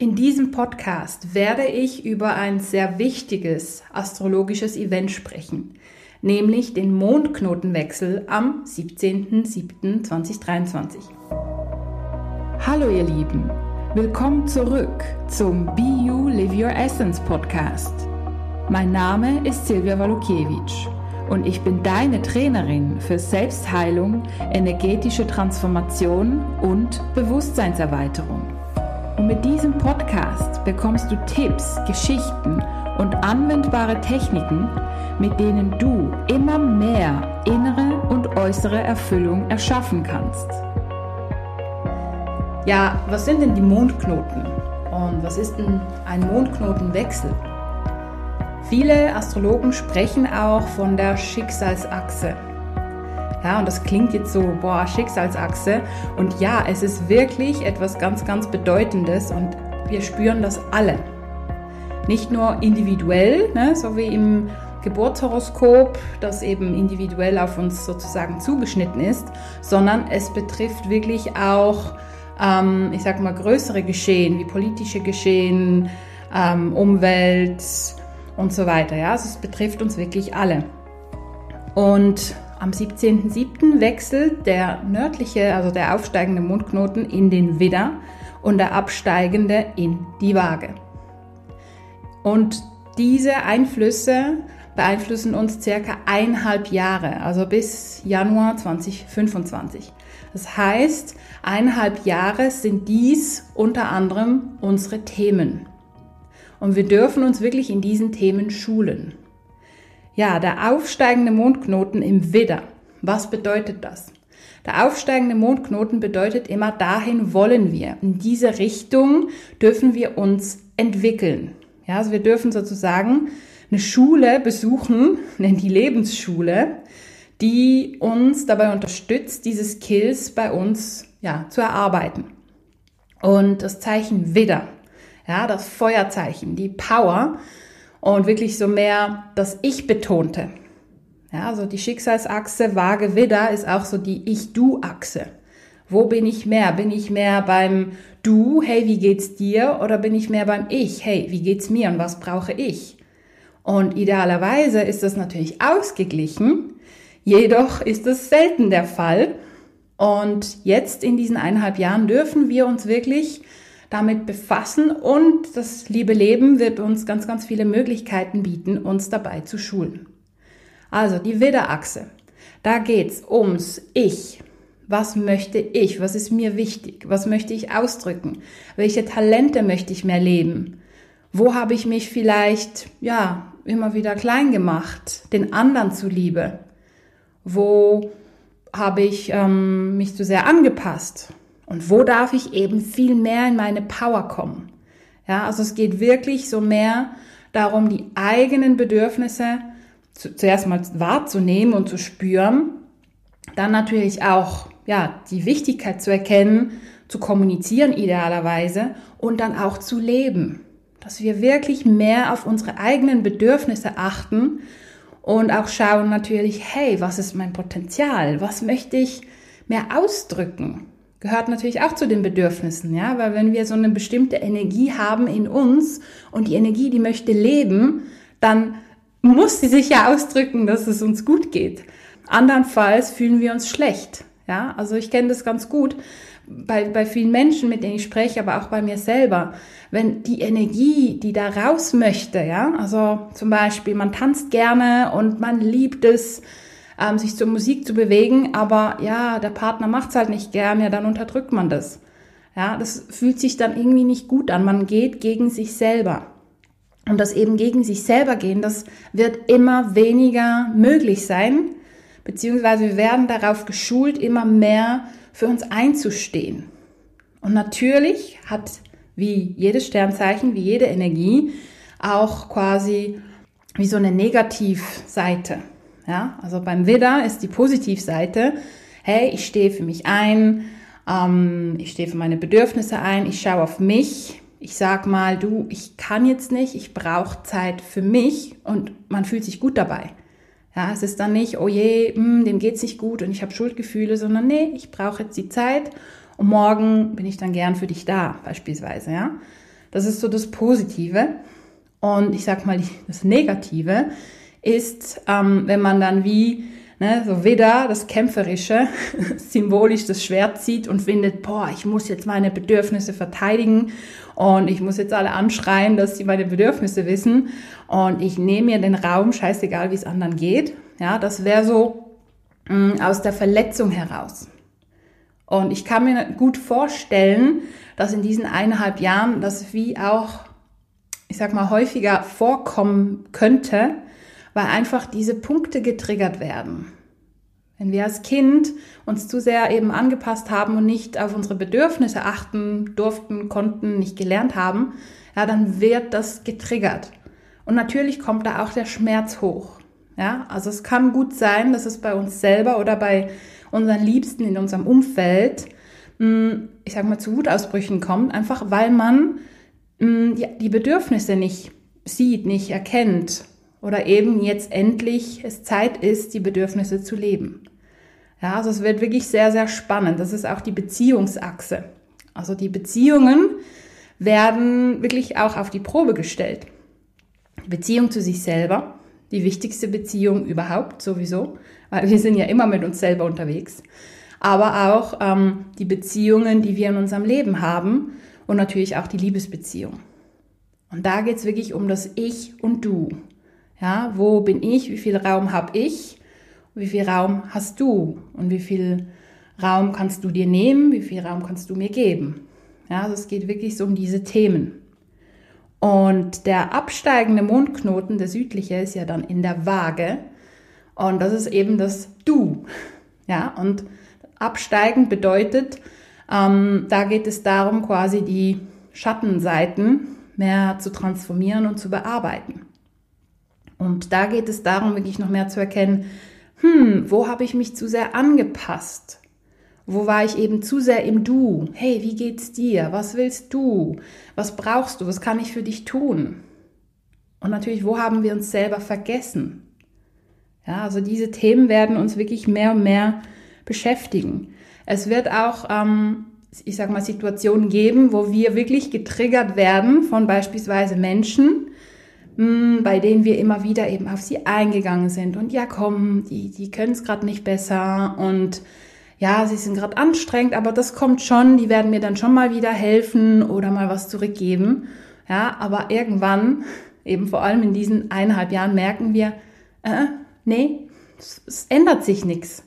In diesem Podcast werde ich über ein sehr wichtiges astrologisches Event sprechen, nämlich den Mondknotenwechsel am 17.07.2023. Hallo ihr Lieben, willkommen zurück zum Be You Live Your Essence Podcast. Mein Name ist Silvia Walukiewicz und ich bin deine Trainerin für Selbstheilung, energetische Transformation und Bewusstseinserweiterung. Und mit diesem Podcast bekommst du Tipps, Geschichten und anwendbare Techniken, mit denen du immer mehr innere und äußere Erfüllung erschaffen kannst. Ja, was sind denn die Mondknoten? Und was ist denn ein Mondknotenwechsel? Viele Astrologen sprechen auch von der Schicksalsachse. Ja, und das klingt jetzt so, boah, Schicksalsachse. Und ja, es ist wirklich etwas ganz, ganz Bedeutendes und wir spüren das alle. Nicht nur individuell, ne, so wie im Geburtshoroskop, das eben individuell auf uns sozusagen zugeschnitten ist, sondern es betrifft wirklich auch, ähm, ich sag mal, größere Geschehen, wie politische Geschehen, ähm, Umwelt und so weiter. Ja, also es betrifft uns wirklich alle. Und am 17.07. wechselt der nördliche, also der aufsteigende Mondknoten in den Widder und der absteigende in die Waage. Und diese Einflüsse beeinflussen uns circa eineinhalb Jahre, also bis Januar 2025. Das heißt, eineinhalb Jahre sind dies unter anderem unsere Themen. Und wir dürfen uns wirklich in diesen Themen schulen. Ja, der aufsteigende Mondknoten im Widder. Was bedeutet das? Der aufsteigende Mondknoten bedeutet immer, dahin wollen wir. In diese Richtung dürfen wir uns entwickeln. Ja, also wir dürfen sozusagen eine Schule besuchen, nennen die Lebensschule, die uns dabei unterstützt, diese Skills bei uns ja, zu erarbeiten. Und das Zeichen Widder, ja, das Feuerzeichen, die Power, und wirklich so mehr das Ich betonte. Ja, also die Schicksalsachse Waage Widder ist auch so die Ich-Du-Achse. Wo bin ich mehr? Bin ich mehr beim Du, hey, wie geht's dir? Oder bin ich mehr beim Ich, hey, wie geht's mir und was brauche ich? Und idealerweise ist das natürlich ausgeglichen, jedoch ist das selten der Fall. Und jetzt in diesen eineinhalb Jahren dürfen wir uns wirklich damit befassen und das liebe Leben wird uns ganz, ganz viele Möglichkeiten bieten, uns dabei zu schulen. Also die Widderachse. Da geht's ums Ich. Was möchte ich? Was ist mir wichtig? Was möchte ich ausdrücken? Welche Talente möchte ich mehr leben? Wo habe ich mich vielleicht, ja, immer wieder klein gemacht, den anderen zuliebe? Wo habe ich ähm, mich zu sehr angepasst? Und wo darf ich eben viel mehr in meine Power kommen? Ja, also es geht wirklich so mehr darum, die eigenen Bedürfnisse zu, zuerst mal wahrzunehmen und zu spüren, dann natürlich auch, ja, die Wichtigkeit zu erkennen, zu kommunizieren idealerweise und dann auch zu leben. Dass wir wirklich mehr auf unsere eigenen Bedürfnisse achten und auch schauen natürlich, hey, was ist mein Potenzial? Was möchte ich mehr ausdrücken? Gehört natürlich auch zu den Bedürfnissen, ja, weil wenn wir so eine bestimmte Energie haben in uns und die Energie, die möchte leben, dann muss sie sich ja ausdrücken, dass es uns gut geht. Andernfalls fühlen wir uns schlecht, ja, also ich kenne das ganz gut bei, bei vielen Menschen, mit denen ich spreche, aber auch bei mir selber. Wenn die Energie, die da raus möchte, ja, also zum Beispiel man tanzt gerne und man liebt es, ähm, sich zur Musik zu bewegen, aber ja, der Partner macht's halt nicht gern, ja, dann unterdrückt man das. Ja, das fühlt sich dann irgendwie nicht gut an. Man geht gegen sich selber. Und das eben gegen sich selber gehen, das wird immer weniger möglich sein, beziehungsweise wir werden darauf geschult, immer mehr für uns einzustehen. Und natürlich hat wie jedes Sternzeichen, wie jede Energie auch quasi wie so eine Negativseite. Ja, also beim Widder ist die Positivseite, hey, ich stehe für mich ein, ähm, ich stehe für meine Bedürfnisse ein, ich schaue auf mich, ich sag mal, du, ich kann jetzt nicht, ich brauche Zeit für mich und man fühlt sich gut dabei. Ja, es ist dann nicht, oh je, mh, hm, dem geht's nicht gut und ich habe Schuldgefühle, sondern nee, ich brauche jetzt die Zeit und morgen bin ich dann gern für dich da, beispielsweise, ja. Das ist so das Positive. Und ich sag mal, das Negative ist, ähm, wenn man dann wie ne, so wieder das Kämpferische symbolisch das Schwert zieht und findet, boah, ich muss jetzt meine Bedürfnisse verteidigen und ich muss jetzt alle anschreien, dass sie meine Bedürfnisse wissen und ich nehme mir den Raum, scheißegal, wie es anderen geht. Ja, das wäre so mh, mm, aus der Verletzung heraus. Und ich kann mir gut vorstellen, dass in diesen eineinhalb Jahren das wie auch, ich sag mal, häufiger vorkommen könnte, weil einfach diese Punkte getriggert werden. Wenn wir als Kind uns zu sehr eben angepasst haben und nicht auf unsere Bedürfnisse achten durften, konnten, nicht gelernt haben, ja, dann wird das getriggert. Und natürlich kommt da auch der Schmerz hoch. Ja, also es kann gut sein, dass es bei uns selber oder bei unseren Liebsten in unserem Umfeld, hm, ich sag mal, zu Wutausbrüchen kommt, einfach weil man hm, die Bedürfnisse nicht sieht, nicht erkennt oder eben jetzt endlich es Zeit ist, die Bedürfnisse zu leben. Ja, also es wird wirklich sehr, sehr spannend. Das ist auch die Beziehungsachse. Also die Beziehungen werden wirklich auch auf die Probe gestellt. Die Beziehung zu sich selber, die wichtigste Beziehung überhaupt sowieso, weil wir sind ja immer mit uns selber unterwegs. Aber auch ähm, die Beziehungen, die wir in unserem Leben haben und natürlich auch die Liebesbeziehung. Und da geht es wirklich um das Ich und Du. Ja, wo bin ich? Wie viel Raum habe ich? Wie viel Raum hast du? Und wie viel Raum kannst du dir nehmen? Wie viel Raum kannst du mir geben? Ja, also es geht wirklich so um diese Themen. Und der absteigende Mondknoten, der südliche, ist ja dann in der Waage. Und das ist eben das Du. Ja, und absteigend bedeutet, ähm, da geht es darum, quasi die Schattenseiten mehr zu transformieren und zu bearbeiten. Und da geht es darum, wirklich noch mehr zu erkennen, hm, wo habe ich mich zu sehr angepasst? Wo war ich eben zu sehr im Du? Hey, wie geht's dir? Was willst du? Was brauchst du? Was kann ich für dich tun? Und natürlich, wo haben wir uns selber vergessen? Ja, also diese Themen werden uns wirklich mehr und mehr beschäftigen. Es wird auch, ähm, ich sag mal, Situationen geben, wo wir wirklich getriggert werden von beispielsweise Menschen, bei denen wir immer wieder eben auf sie eingegangen sind. Und ja, komm, die, die können es gerade nicht besser und ja, sie sind gerade anstrengend, aber das kommt schon, die werden mir dann schon mal wieder helfen oder mal was zurückgeben. Ja, aber irgendwann, eben vor allem in diesen eineinhalb Jahren, merken wir, äh, nee, es, es ändert sich nichts.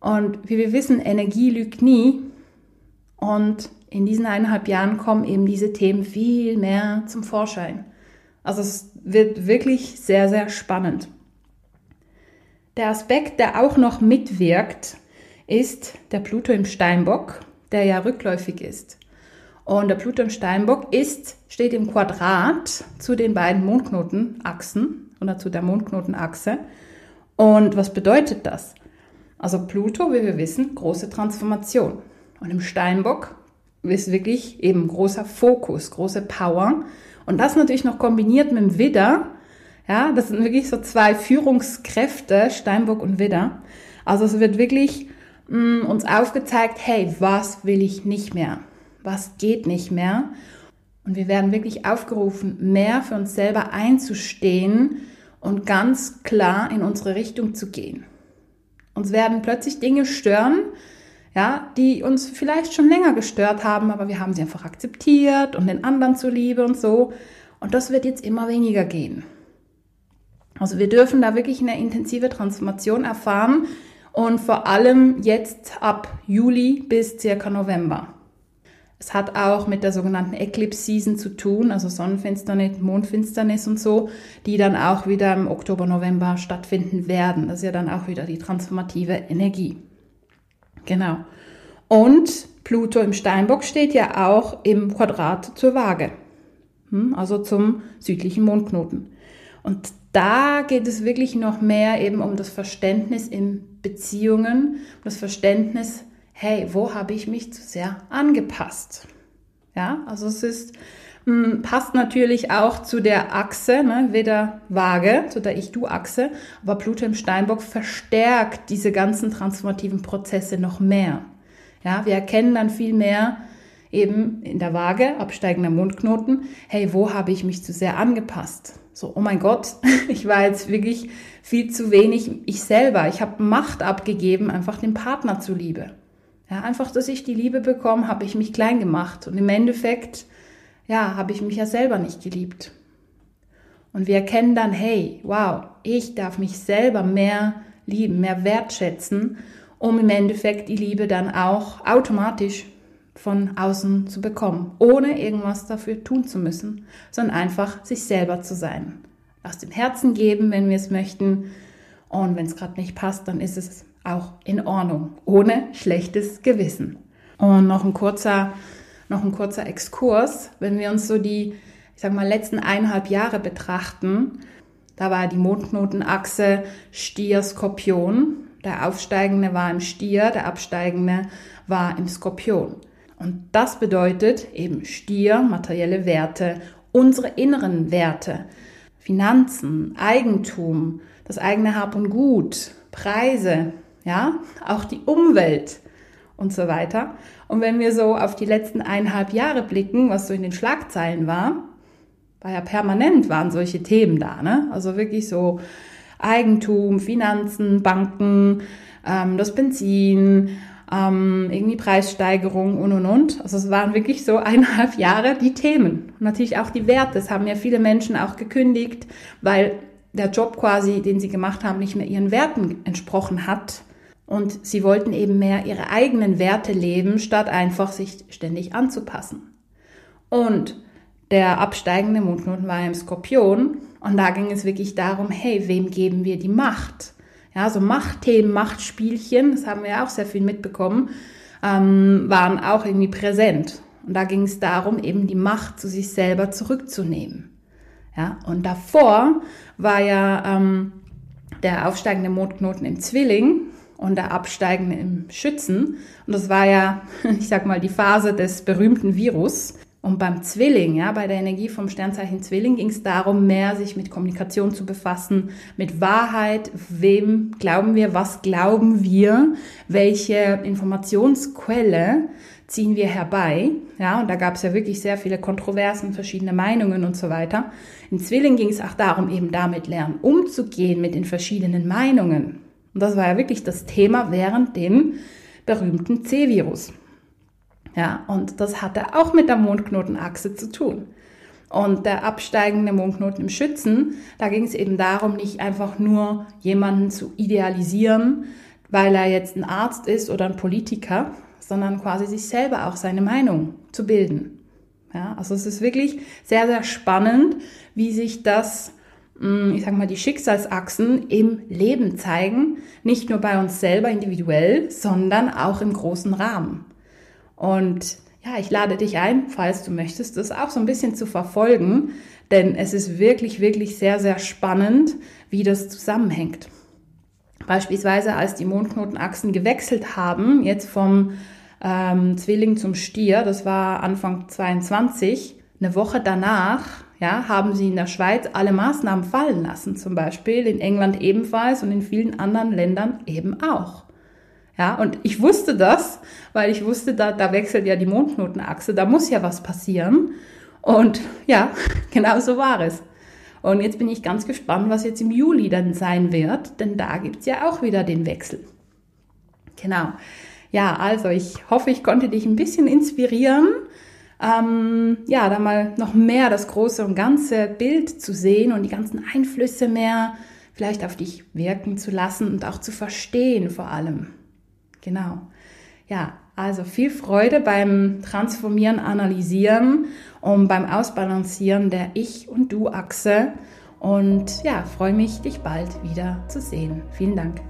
Und wie wir wissen, Energie lügt nie. Und in diesen eineinhalb Jahren kommen eben diese Themen viel mehr zum Vorschein. Also es wird wirklich sehr, sehr spannend. Der Aspekt, der auch noch mitwirkt, ist der Pluto im Steinbock, der ja rückläufig ist. Und der Pluto im Steinbock ist, steht im Quadrat zu den beiden Mondknotenachsen oder zu der Mondknotenachse. Und was bedeutet das? Also Pluto, wie wir wissen, große Transformation. Und im Steinbock ist wirklich eben großer Fokus, große Power. Und das natürlich noch kombiniert mit dem Widder. Ja, das sind wirklich so zwei Führungskräfte, Steinbock und Widder. Also es wird wirklich mh, mm, uns aufgezeigt, hey, was will ich nicht mehr? Was geht nicht mehr? Und wir werden wirklich aufgerufen, mehr für uns selber einzustehen und ganz klar in unsere Richtung zu gehen. Uns werden plötzlich Dinge stören, ja, die uns vielleicht schon länger gestört haben, aber wir haben sie einfach akzeptiert und den anderen zuliebe und so. Und das wird jetzt immer weniger gehen. Also wir dürfen da wirklich eine intensive Transformation erfahren und vor allem jetzt ab Juli bis circa November. Es hat auch mit der sogenannten Eclipse Season zu tun, also Sonnenfinsternis, Mondfinsternis und so, die dann auch wieder im Oktober, November stattfinden werden. Das ist ja dann auch wieder die transformative Energie. Genau. Und Pluto im Steinbock steht ja auch im Quadrat zur Waage, hm, also zum südlichen Mondknoten. Und da geht es wirklich noch mehr eben um das Verständnis in Beziehungen, das Verständnis, hey, wo habe ich mich zu sehr angepasst? Ja, also es ist, passt natürlich auch zu der Achse, ne, weder Waage, zu der Ich-Du-Achse, aber Pluto im Steinbock verstärkt diese ganzen transformativen Prozesse noch mehr. Ja, wir erkennen dann viel mehr, eben in der Waage, absteigender Mondknoten, hey, wo habe ich mich zu sehr angepasst? So, oh mein Gott, ich war jetzt wirklich viel zu wenig ich selber. Ich habe Macht abgegeben, einfach dem Partner zuliebe. Ja, einfach, dass ich die Liebe bekomme, habe ich mich klein gemacht. Und im Endeffekt, ja, habe ich mich ja selber nicht geliebt. Und wir erkennen dann, hey, wow, ich darf mich selber mehr lieben, mehr wertschätzen, um im Endeffekt die Liebe dann auch automatisch von außen zu bekommen, ohne irgendwas dafür tun zu müssen, sondern einfach sich selber zu sein. Aus dem Herzen geben, wenn wir es möchten. Und wenn es gerade nicht passt, dann ist es auch in Ordnung, ohne schlechtes Gewissen. Und noch ein kurzer, noch ein kurzer Exkurs, wenn wir uns so die, ich sag mal, letzten eineinhalb Jahre betrachten, da war die Mondknotenachse Stier-Skorpion. Der aufsteigende war im Stier, der absteigende war im Skorpion. Und das bedeutet eben Stier, materielle Werte, unsere inneren Werte, Finanzen, Eigentum, das eigene Hab und Gut, Preise, ja, auch die Umwelt und so weiter. Und wenn wir so auf die letzten eineinhalb Jahre blicken, was so in den Schlagzeilen war, war ja permanent waren solche Themen da, ne? Also wirklich so Eigentum, Finanzen, Banken, ähm, das Benzin, ähm, irgendwie Preissteigerung und und und. Also es waren wirklich so eineinhalb Jahre die Themen. Und natürlich auch die Werte. Das haben ja viele Menschen auch gekündigt, weil der Job quasi, den sie gemacht haben, nicht mehr ihren Werten entsprochen hat. Und sie wollten eben mehr ihre eigenen Werte leben, statt einfach sich ständig anzupassen. Und der absteigende Mondknoten war im Skorpion. Und da ging es wirklich darum, hey, wem geben wir die Macht? Ja, so Machtthemen, Machtspielchen, das haben wir ja auch sehr viel mitbekommen, ähm, waren auch irgendwie präsent. Und da ging es darum, eben die Macht zu sich selber zurückzunehmen. Ja, und davor war ja ähm, der aufsteigende Mondknoten im Zwilling und der absteigende im Schützen. Und das war ja, ich sag mal, die Phase des berühmten Virus. Und beim Zwilling, ja, bei der Energie vom Sternzeichen Zwilling ging es darum, mehr sich mit Kommunikation zu befassen, mit Wahrheit, wem glauben wir, was glauben wir, welche Informationsquelle ziehen wir herbei. Ja, und da gab es ja wirklich sehr viele Kontroversen, verschiedene Meinungen und so weiter. In Zwilling ging es auch darum, eben damit lernen, umzugehen mit den verschiedenen Meinungen. Und das war ja wirklich das Thema während dem berühmten C-Virus. Ja, und das hatte auch mit der Mondknotenachse zu tun. Und der absteigende Mondknoten im Schützen, da ging es eben darum, nicht einfach nur jemanden zu idealisieren, weil er jetzt ein Arzt ist oder ein Politiker, sondern quasi sich selber auch seine Meinung zu bilden. Ja, also es ist wirklich sehr, sehr spannend, wie sich das, ich sag mal, die Schicksalsachsen im Leben zeigen, nicht nur bei uns selber individuell, sondern auch im großen Rahmen. Und ja, ich lade dich ein, falls du möchtest, das auch so ein bisschen zu verfolgen, denn es ist wirklich, wirklich sehr, sehr spannend, wie das zusammenhängt. Beispielsweise, als die Mondknotenachsen gewechselt haben, jetzt vom ähm, Zwilling zum Stier, das war Anfang 22, eine Woche danach, ja, haben sie in der Schweiz alle Maßnahmen fallen lassen, zum Beispiel in England ebenfalls und in vielen anderen Ländern eben auch. Ja, und ich wusste das, weil ich wusste, da, da wechselt ja die Mondknotenachse, da muss ja was passieren. Und ja, genau so war es. Und jetzt bin ich ganz gespannt, was jetzt im Juli dann sein wird, denn da gibt's ja auch wieder den Wechsel. Genau. Ja, also ich hoffe, ich konnte dich ein bisschen inspirieren, ähm, ja, da mal noch mehr das große und ganze Bild zu sehen und die ganzen Einflüsse mehr vielleicht auf dich wirken zu lassen und auch zu verstehen vor allem. Genau. Ja, also viel Freude beim Transformieren, Analysieren und beim Ausbalancieren der Ich- und Du-Achse. Und ja, freue mich, dich bald wieder zu sehen. Vielen Dank.